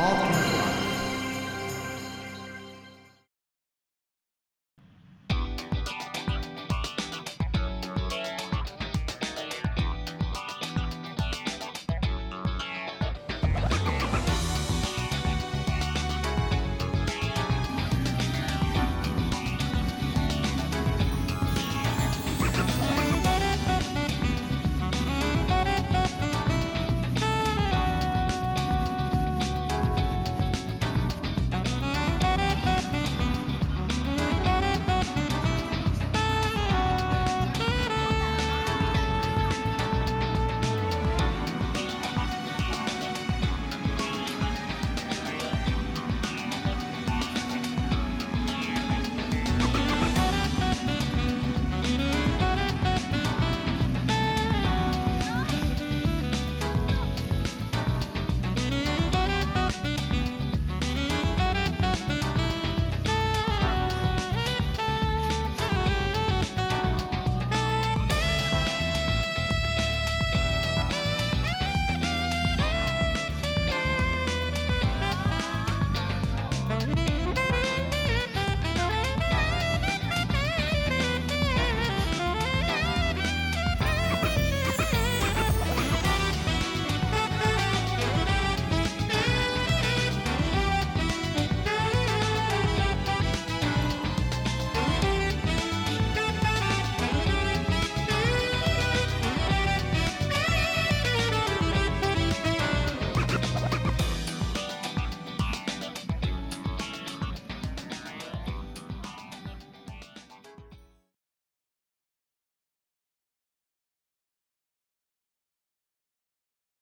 Podcast.